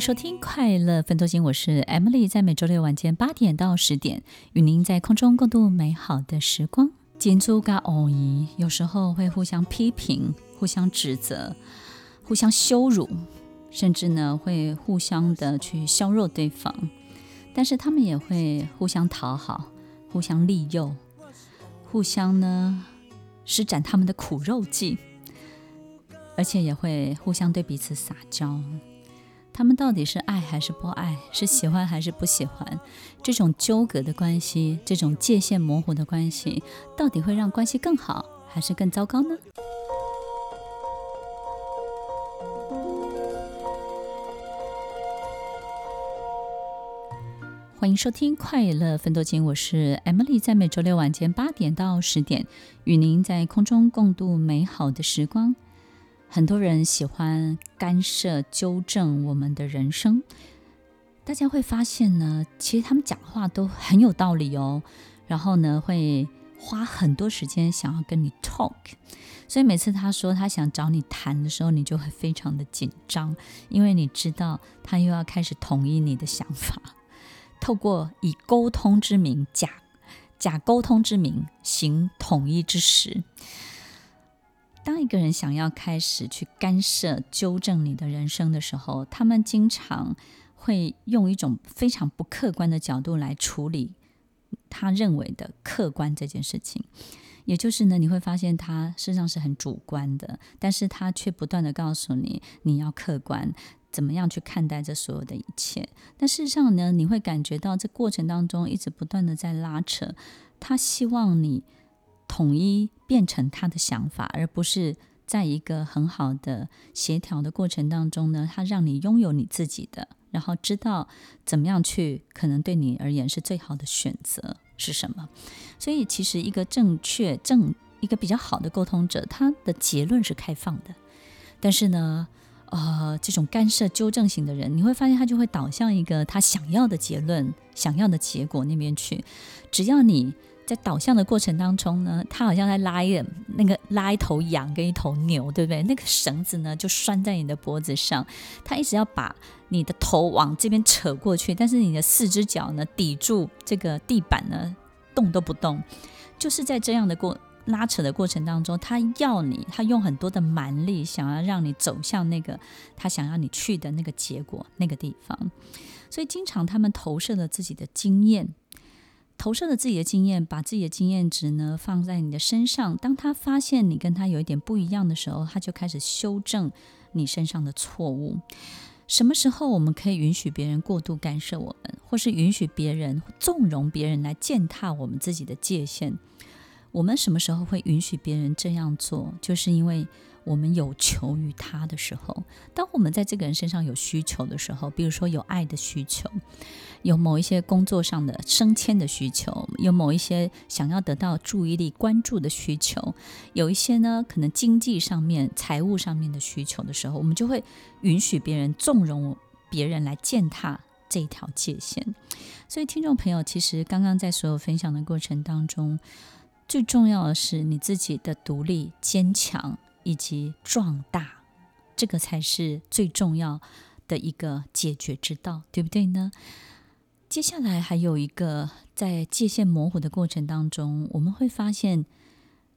收听快乐分多金，我是 Emily，在每周六晚间八点到十点，与您在空中共度美好的时光。金猪跟偶姨有时候会互相批评、互相指责、互相羞辱，甚至呢会互相的去削弱对方，但是他们也会互相讨好、互相利诱、互相呢施展他们的苦肉计，而且也会互相对彼此撒娇。他们到底是爱还是不爱？是喜欢还是不喜欢？这种纠葛的关系，这种界限模糊的关系，到底会让关系更好，还是更糟糕呢？欢迎收听《快乐分多金》，我是 Emily，在每周六晚间八点到十点，与您在空中共度美好的时光。很多人喜欢干涉、纠正我们的人生，大家会发现呢，其实他们讲话都很有道理哦。然后呢，会花很多时间想要跟你 talk，所以每次他说他想找你谈的时候，你就会非常的紧张，因为你知道他又要开始统一你的想法，透过以沟通之名假假沟通之名行统一之实。当一个人想要开始去干涉、纠正你的人生的时候，他们经常会用一种非常不客观的角度来处理他认为的客观这件事情。也就是呢，你会发现他实上是很主观的，但是他却不断地告诉你，你要客观，怎么样去看待这所有的一切。但事实上呢，你会感觉到这过程当中一直不断地在拉扯，他希望你。统一变成他的想法，而不是在一个很好的协调的过程当中呢，他让你拥有你自己的，然后知道怎么样去可能对你而言是最好的选择是什么。所以，其实一个正确、正一个比较好的沟通者，他的结论是开放的。但是呢，呃，这种干涉、纠正型的人，你会发现他就会导向一个他想要的结论、想要的结果那边去。只要你。在导向的过程当中呢，他好像在拉一那个拉一头羊跟一头牛，对不对？那个绳子呢就拴在你的脖子上，他一直要把你的头往这边扯过去，但是你的四只脚呢抵住这个地板呢，动都不动。就是在这样的过拉扯的过程当中，他要你，他用很多的蛮力，想要让你走向那个他想要你去的那个结果那个地方。所以经常他们投射了自己的经验。投射了自己的经验，把自己的经验值呢放在你的身上。当他发现你跟他有一点不一样的时候，他就开始修正你身上的错误。什么时候我们可以允许别人过度干涉我们，或是允许别人纵容别人来践踏我们自己的界限？我们什么时候会允许别人这样做？就是因为。我们有求于他的时候，当我们在这个人身上有需求的时候，比如说有爱的需求，有某一些工作上的升迁的需求，有某一些想要得到注意力关注的需求，有一些呢可能经济上面、财务上面的需求的时候，我们就会允许别人纵容别人来践踏这一条界限。所以，听众朋友，其实刚刚在所有分享的过程当中，最重要的是你自己的独立、坚强。以及壮大，这个才是最重要的一个解决之道，对不对呢？接下来还有一个，在界限模糊的过程当中，我们会发现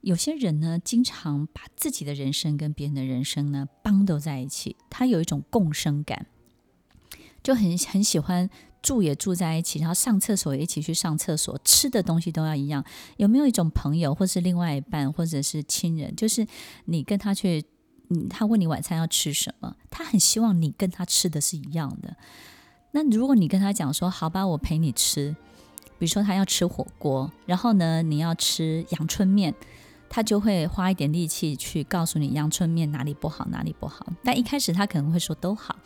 有些人呢，经常把自己的人生跟别人的人生呢绑都在一起，他有一种共生感，就很很喜欢。住也住在一起，然后上厕所也一起去上厕所，吃的东西都要一样。有没有一种朋友，或是另外一半，或者是亲人，就是你跟他去，嗯，他问你晚餐要吃什么，他很希望你跟他吃的是一样的。那如果你跟他讲说，好吧，我陪你吃，比如说他要吃火锅，然后呢，你要吃阳春面，他就会花一点力气去告诉你阳春面哪里不好，哪里不好。但一开始他可能会说都好。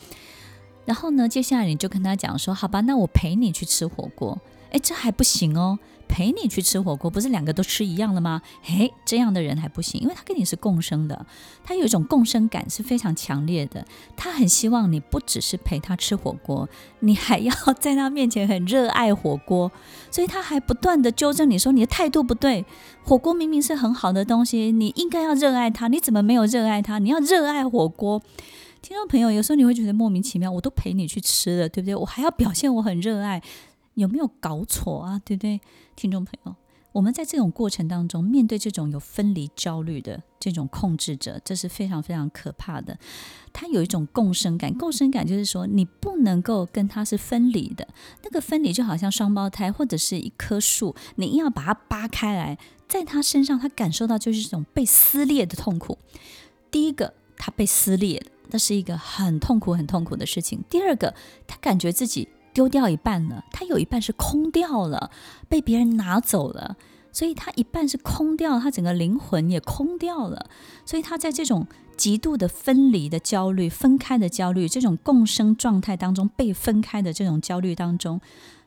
然后呢，接下来你就跟他讲说，好吧，那我陪你去吃火锅。哎，这还不行哦，陪你去吃火锅，不是两个都吃一样了吗？哎，这样的人还不行，因为他跟你是共生的，他有一种共生感是非常强烈的。他很希望你不只是陪他吃火锅，你还要在他面前很热爱火锅，所以他还不断地纠正你说你的态度不对。火锅明明是很好的东西，你应该要热爱它，你怎么没有热爱它？你要热爱火锅。听众朋友，有时候你会觉得莫名其妙，我都陪你去吃了，对不对？我还要表现我很热爱，有没有搞错啊？对不对？听众朋友。我们在这种过程当中，面对这种有分离焦虑的这种控制者，这是非常非常可怕的。他有一种共生感，共生感就是说，你不能够跟他是分离的。那个分离就好像双胞胎或者是一棵树，你硬要把它扒开来，在他身上，他感受到就是这种被撕裂的痛苦。第一个，他被撕裂，那是一个很痛苦、很痛苦的事情。第二个，他感觉自己。丢掉一半了，他有一半是空掉了，被别人拿走了，所以他一半是空掉，他整个灵魂也空掉了，所以他在这种极度的分离的焦虑、分开的焦虑、这种共生状态当中被分开的这种焦虑当中，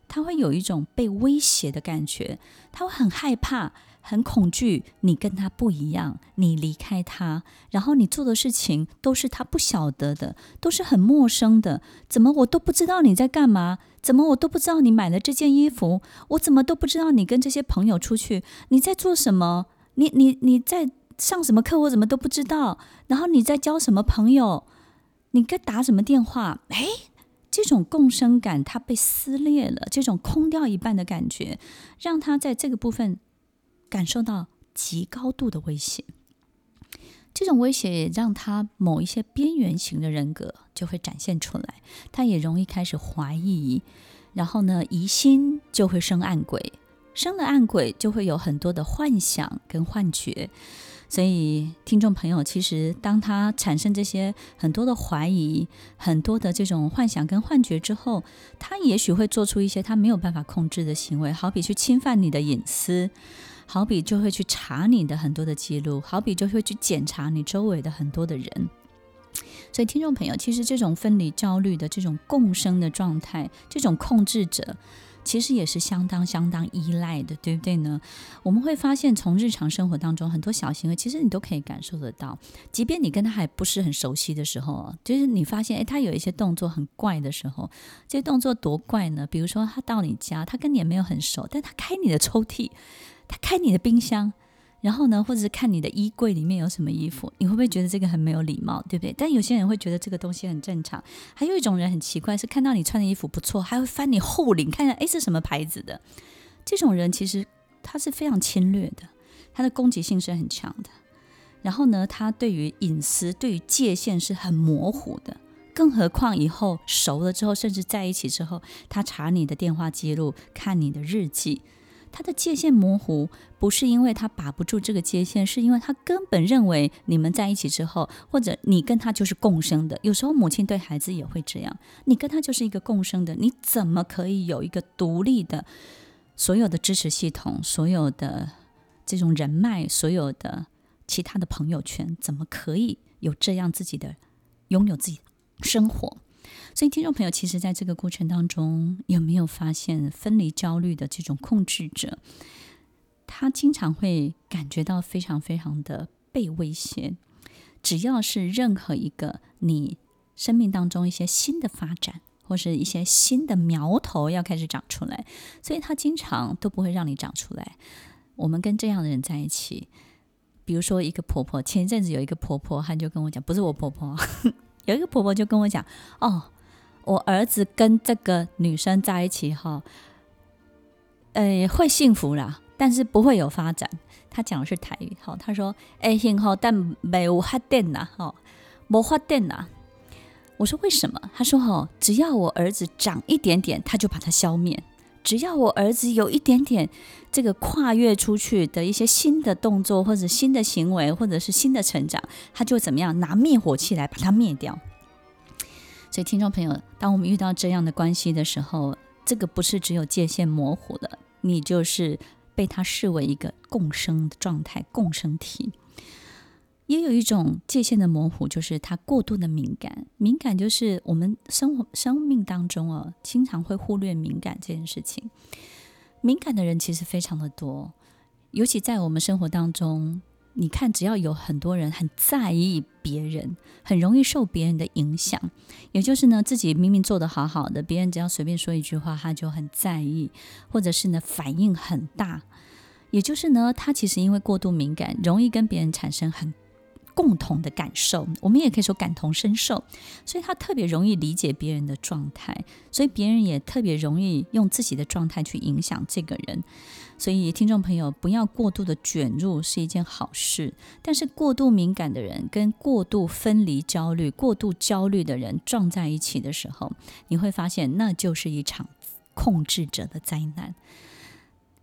他会有一种被威胁的感觉，他会很害怕。很恐惧，你跟他不一样，你离开他，然后你做的事情都是他不晓得的，都是很陌生的。怎么我都不知道你在干嘛？怎么我都不知道你买了这件衣服？我怎么都不知道你跟这些朋友出去？你在做什么？你你你在上什么课？我怎么都不知道？然后你在交什么朋友？你该打什么电话？诶，这种共生感它被撕裂了，这种空掉一半的感觉，让他在这个部分。感受到极高度的威胁，这种威胁也让他某一些边缘型的人格就会展现出来。他也容易开始怀疑，然后呢，疑心就会生暗鬼，生了暗鬼就会有很多的幻想跟幻觉。所以，听众朋友，其实当他产生这些很多的怀疑、很多的这种幻想跟幻觉之后，他也许会做出一些他没有办法控制的行为，好比去侵犯你的隐私。好比就会去查你的很多的记录，好比就会去检查你周围的很多的人。所以，听众朋友，其实这种分离焦虑的这种共生的状态，这种控制者，其实也是相当相当依赖的，对不对呢？我们会发现，从日常生活当中很多小行为，其实你都可以感受得到。即便你跟他还不是很熟悉的时候，就是你发现，诶，他有一些动作很怪的时候，这些动作多怪呢？比如说，他到你家，他跟你也没有很熟，但他开你的抽屉。他开你的冰箱，然后呢，或者是看你的衣柜里面有什么衣服，你会不会觉得这个很没有礼貌，对不对？但有些人会觉得这个东西很正常。还有一种人很奇怪，是看到你穿的衣服不错，还会翻你后领，看看哎，是什么牌子的。这种人其实他是非常侵略的，他的攻击性是很强的。然后呢，他对于隐私、对于界限是很模糊的。更何况以后熟了之后，甚至在一起之后，他查你的电话记录，看你的日记。他的界限模糊，不是因为他把不住这个界限，是因为他根本认为你们在一起之后，或者你跟他就是共生的。有时候母亲对孩子也会这样，你跟他就是一个共生的，你怎么可以有一个独立的所有的支持系统、所有的这种人脉、所有的其他的朋友圈？怎么可以有这样自己的拥有自己生活？所以，听众朋友，其实在这个过程当中，有没有发现分离焦虑的这种控制者，他经常会感觉到非常非常的被威胁。只要是任何一个你生命当中一些新的发展，或是一些新的苗头要开始长出来，所以他经常都不会让你长出来。我们跟这样的人在一起，比如说一个婆婆，前一阵子有一个婆婆，她就跟我讲，不是我婆婆。有一个婆婆就跟我讲：“哦，我儿子跟这个女生在一起哈，呃，会幸福啦，但是不会有发展。”他讲的是台语，哈，他说：“哎，幸福但没有发展呐，哈，没发展呐。”我说：“为什么？”他说：“哈，只要我儿子长一点点，他就把他消灭；只要我儿子有一点点这个跨越出去的一些新的动作，或者新的行为，或者是新的成长，他就怎么样拿灭火器来把它灭掉。”所以，听众朋友，当我们遇到这样的关系的时候，这个不是只有界限模糊了，你就是被他视为一个共生的状态、共生体。也有一种界限的模糊，就是他过度的敏感。敏感就是我们生活生命当中啊，经常会忽略敏感这件事情。敏感的人其实非常的多，尤其在我们生活当中。你看，只要有很多人很在意别人，很容易受别人的影响。也就是呢，自己明明做得好好的，别人只要随便说一句话，他就很在意，或者是呢反应很大。也就是呢，他其实因为过度敏感，容易跟别人产生很共同的感受，我们也可以说感同身受，所以他特别容易理解别人的状态，所以别人也特别容易用自己的状态去影响这个人。所以听众朋友不要过度的卷入是一件好事，但是过度敏感的人跟过度分离焦虑、过度焦虑的人撞在一起的时候，你会发现那就是一场控制者的灾难。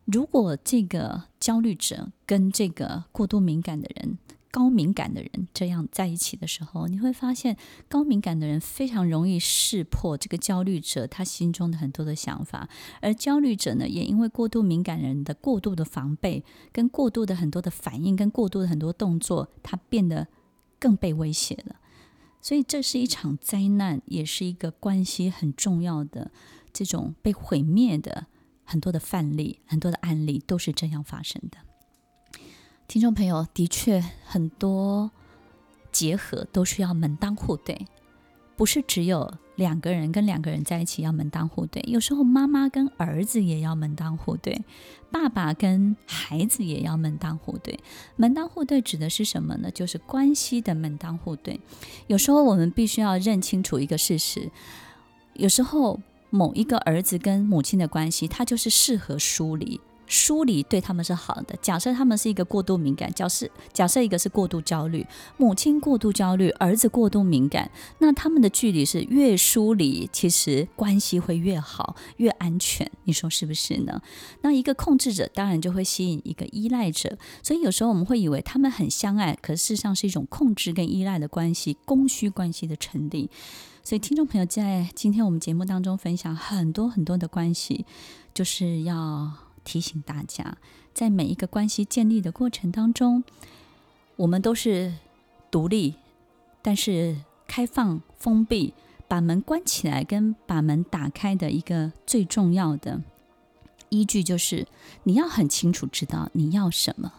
如果这个焦虑者跟这个过度敏感的人，高敏感的人这样在一起的时候，你会发现高敏感的人非常容易识破这个焦虑者他心中的很多的想法，而焦虑者呢，也因为过度敏感人的过度的防备，跟过度的很多的反应，跟过度的很多动作，他变得更被威胁了。所以这是一场灾难，也是一个关系很重要的这种被毁灭的很多的范例，很多的案例都是这样发生的。听众朋友，的确很多结合都需要门当户对，不是只有两个人跟两个人在一起要门当户对，有时候妈妈跟儿子也要门当户对，爸爸跟孩子也要门当户对。门当户对指的是什么呢？就是关系的门当户对。有时候我们必须要认清楚一个事实，有时候某一个儿子跟母亲的关系，他就是适合疏离。疏离对他们是好的。假设他们是一个过度敏感，假设假设一个是过度焦虑，母亲过度焦虑，儿子过度敏感，那他们的距离是越疏离，其实关系会越好，越安全。你说是不是呢？那一个控制者当然就会吸引一个依赖者，所以有时候我们会以为他们很相爱，可事实上是一种控制跟依赖的关系，供需关系的成立。所以听众朋友在今天我们节目当中分享很多很多的关系，就是要。提醒大家，在每一个关系建立的过程当中，我们都是独立，但是开放、封闭、把门关起来跟把门打开的一个最重要的依据，就是你要很清楚知道你要什么。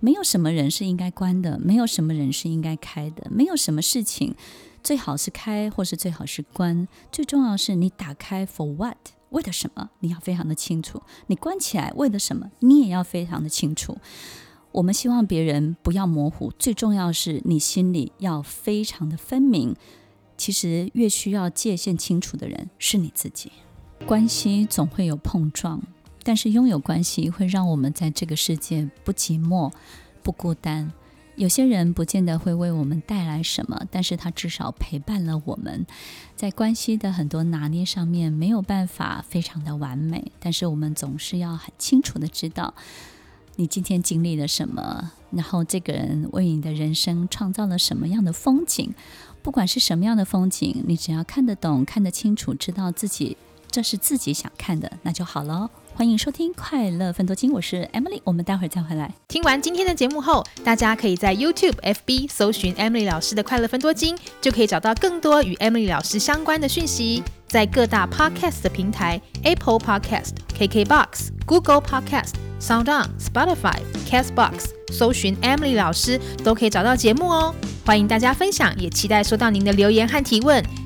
没有什么人是应该关的，没有什么人是应该开的，没有什么事情最好是开，或是最好是关。最重要是你打开 for what？为了什么？你要非常的清楚。你关起来为了什么？你也要非常的清楚。我们希望别人不要模糊，最重要是你心里要非常的分明。其实越需要界限清楚的人是你自己。关系总会有碰撞，但是拥有关系会让我们在这个世界不寂寞、不孤单。有些人不见得会为我们带来什么，但是他至少陪伴了我们。在关系的很多拿捏上面，没有办法非常的完美，但是我们总是要很清楚的知道，你今天经历了什么，然后这个人为你的人生创造了什么样的风景。不管是什么样的风景，你只要看得懂、看得清楚，知道自己这是自己想看的，那就好了。欢迎收听《快乐分多金》，我是 Emily，我们待会儿再回来。听完今天的节目后，大家可以在 YouTube、FB 搜寻 Emily 老师的《快乐分多金》，就可以找到更多与 Emily 老师相关的讯息。在各大 Podcast 的平台，Apple Podcast、KKBox、Google Podcast、SoundOn、Spotify、Castbox 搜寻 Emily 老师，都可以找到节目哦。欢迎大家分享，也期待收到您的留言和提问。